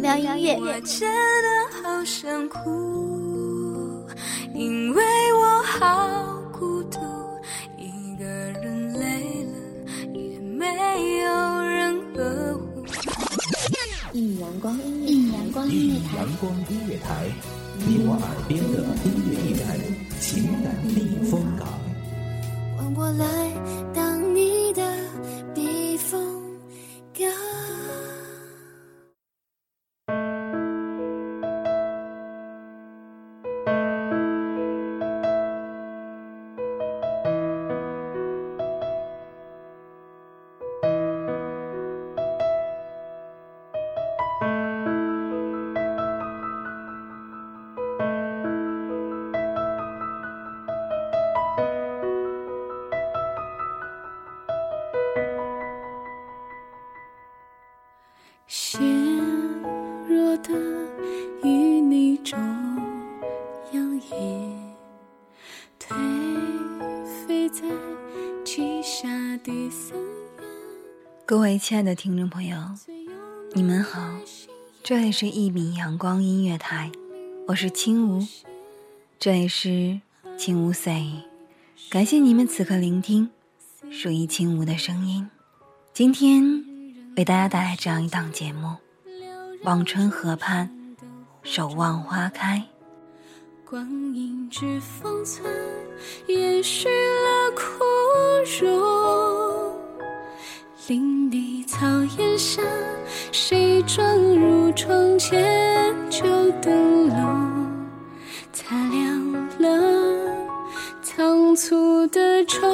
妙音乐。我真的好想哭，因为我好孤独，一个人累了也没有人呵护。一阳光音乐，一阳光音乐台，阳光音乐台，你我耳边的音乐驿站，情感避风港。各位亲爱的听众朋友，你们好，这里是一米阳光音乐台，我是青梧，这里是青梧 say，感谢你们此刻聆听属于青梧的声音。今天为大家带来这样一档节目《望春河畔，守望花开》。光阴之封存，延续了枯荣。林地草檐下，谁撞入窗前旧灯笼，擦亮了仓促的愁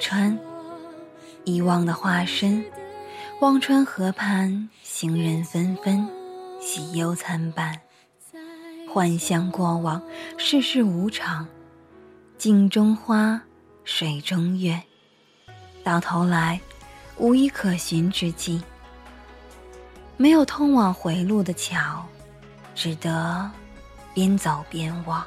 川，遗忘的化身。忘川河畔，行人纷纷，喜忧参半。幻想过往，世事无常。镜中花，水中月，到头来，无一可寻之迹。没有通往回路的桥，只得边走边望。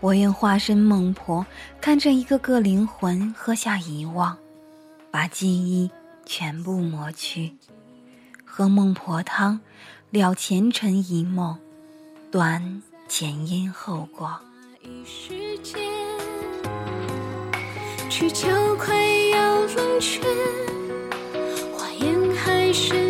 我愿化身孟婆，看着一个个灵魂喝下遗忘，把记忆全部抹去，喝孟婆汤，了前尘一梦，断前因后果。时间，去交快要冷却，花烟还是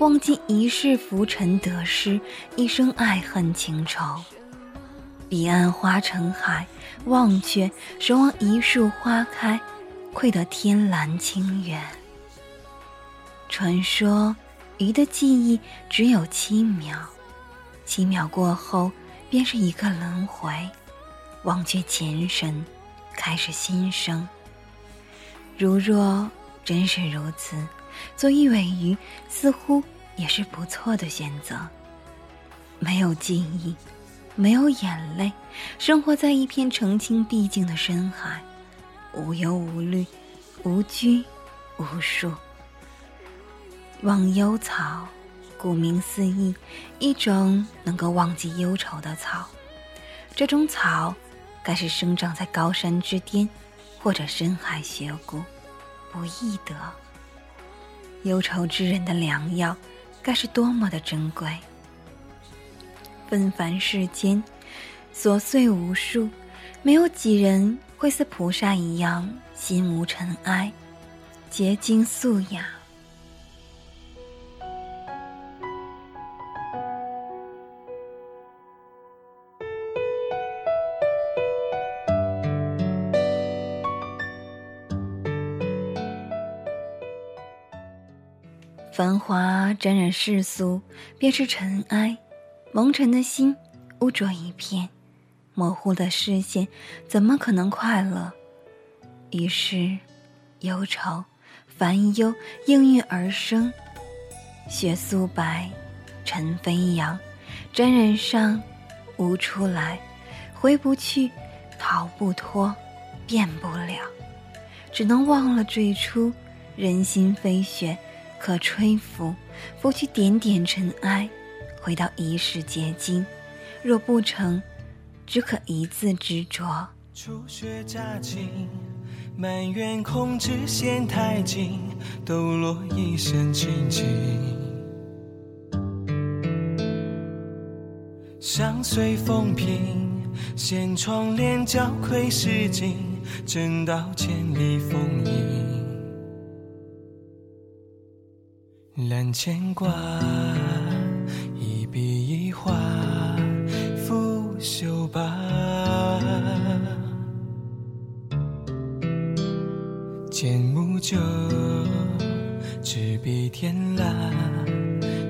忘记一世浮沉得失，一生爱恨情仇。彼岸花成海，忘却守望一树花开，窥得天蓝清远。传说鱼的记忆只有七秒，七秒过后便是一个轮回。忘却前生，开始新生。如若真是如此，做一尾鱼似乎也是不错的选择。没有记忆，没有眼泪，生活在一片澄清碧净的深海，无忧无虑，无拘无束。忘忧草，顾名思义，一种能够忘记忧愁的草。这种草，该是生长在高山之巅，或者深海峡谷，不易得。忧愁之人的良药，该是多么的珍贵。纷繁世间，琐碎无数，没有几人会似菩萨一样心无尘埃，洁净素雅。繁华沾染世俗，便是尘埃。蒙尘的心，污浊一片，模糊的视线，怎么可能快乐？于是，忧愁、烦忧应运而生。雪素白，尘飞扬，沾染上，无出来，回不去，逃不脱，变不了，只能忘了最初。人心飞雪，可吹拂，拂去点点尘埃。回到一世结晶，若不成，只可一字执着。初雪乍晴，满园空枝嫌太紧，抖落一身清静。相随风平，掀窗帘交愧诗经，正道千里风影，揽牵挂。一笔一画，拂袖罢。剑木酒，执笔天蜡，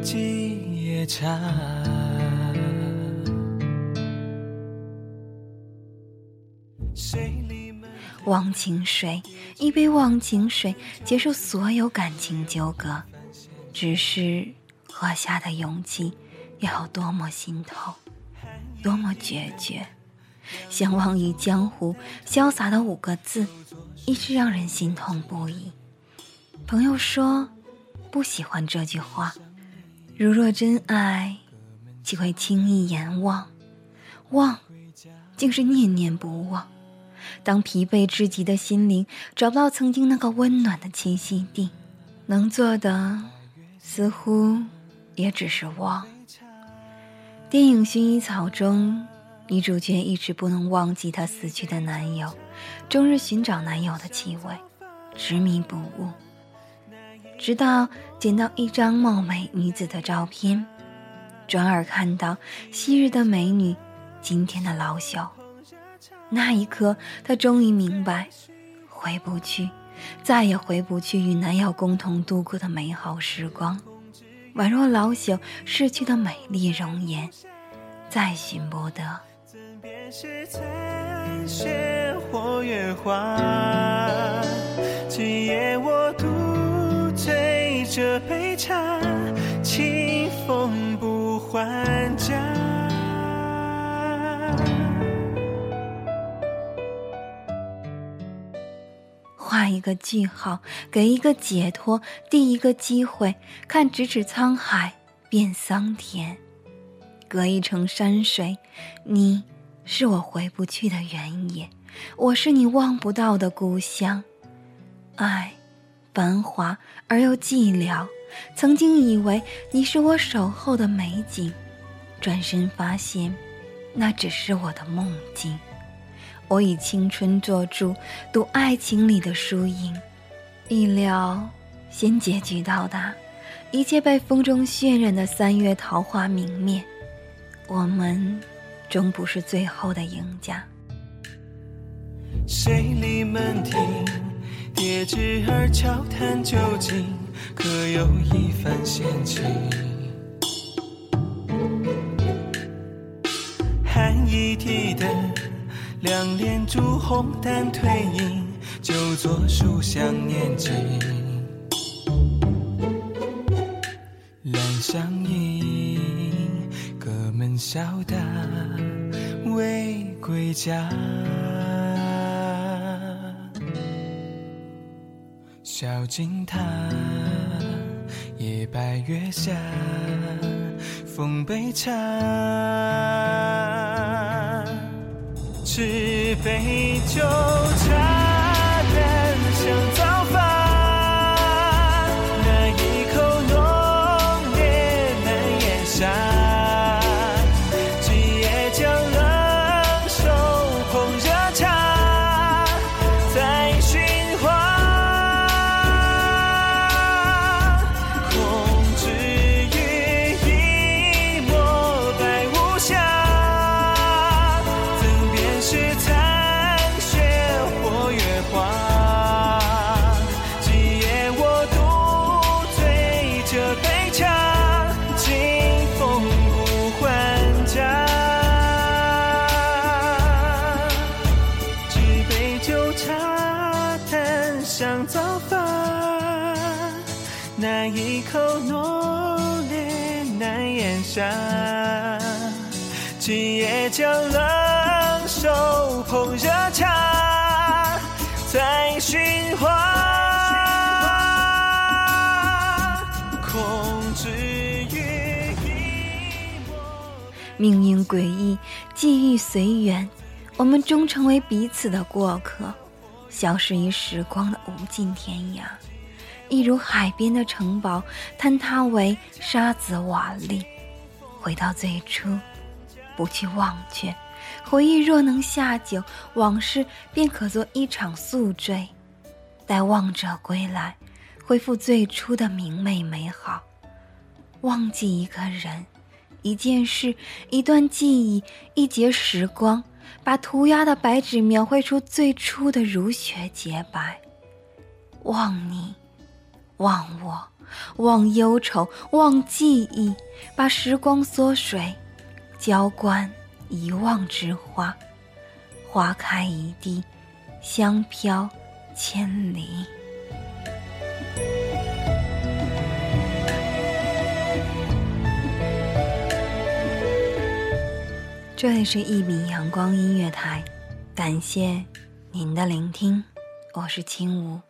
几夜茶。忘情水，一杯忘情水，结束所有感情纠葛。只是喝下的勇气。要多么心痛，多么决绝！相忘于江湖，潇洒的五个字，一直让人心痛不已。朋友说，不喜欢这句话。如若真爱，岂会轻易言忘？忘，竟是念念不忘。当疲惫至极的心灵找不到曾经那个温暖的栖息地，能做的，似乎也只是忘。电影《薰衣草》中，女主角一直不能忘记她死去的男友，终日寻找男友的气味，执迷不悟。直到捡到一张貌美女子的照片，转而看到昔日的美女，今天的老朽。那一刻，她终于明白，回不去，再也回不去与男友共同度过的美好时光。宛若老朽逝去的美丽容颜，再寻不得。今夜我独醉这杯茶，清风不还一个句号，给一个解脱，第一个机会，看咫尺沧海变桑田，隔一程山水，你是我回不去的原野，我是你望不到的故乡。爱，繁华而又寂寥。曾经以为你是我守候的美景，转身发现，那只是我的梦境。我以青春做注，赌爱情里的输赢。意料先结局到达，一切被风中渲染的三月桃花明灭。我们终不是最后的赢家。谁立门庭，叠纸儿悄谈究竟，可有一番闲情？寒衣提灯。两帘朱红淡褪影，就坐书香念经。阑香盈，隔门笑答未归家。小径塔，夜白月下，奉杯茶。是杯酒那一口浓烈难咽下，今夜将冷手捧热茶，再寻花。命运诡异，际遇随缘，我们终成为彼此的过客，消失于时光的无尽天涯。一如海边的城堡，坍塌为沙子瓦砾。回到最初，不去忘却，回忆若能下酒，往事便可做一场宿醉。待望者归来，恢复最初的明媚美好。忘记一个人。一件事，一段记忆，一节时光，把涂鸦的白纸描绘出最初的如雪洁白。忘你，忘我，忘忧愁，忘记忆，把时光缩水，浇灌遗忘之花，花开一地，香飘千里。这里是《一米阳光音乐台》，感谢您的聆听，我是青梧。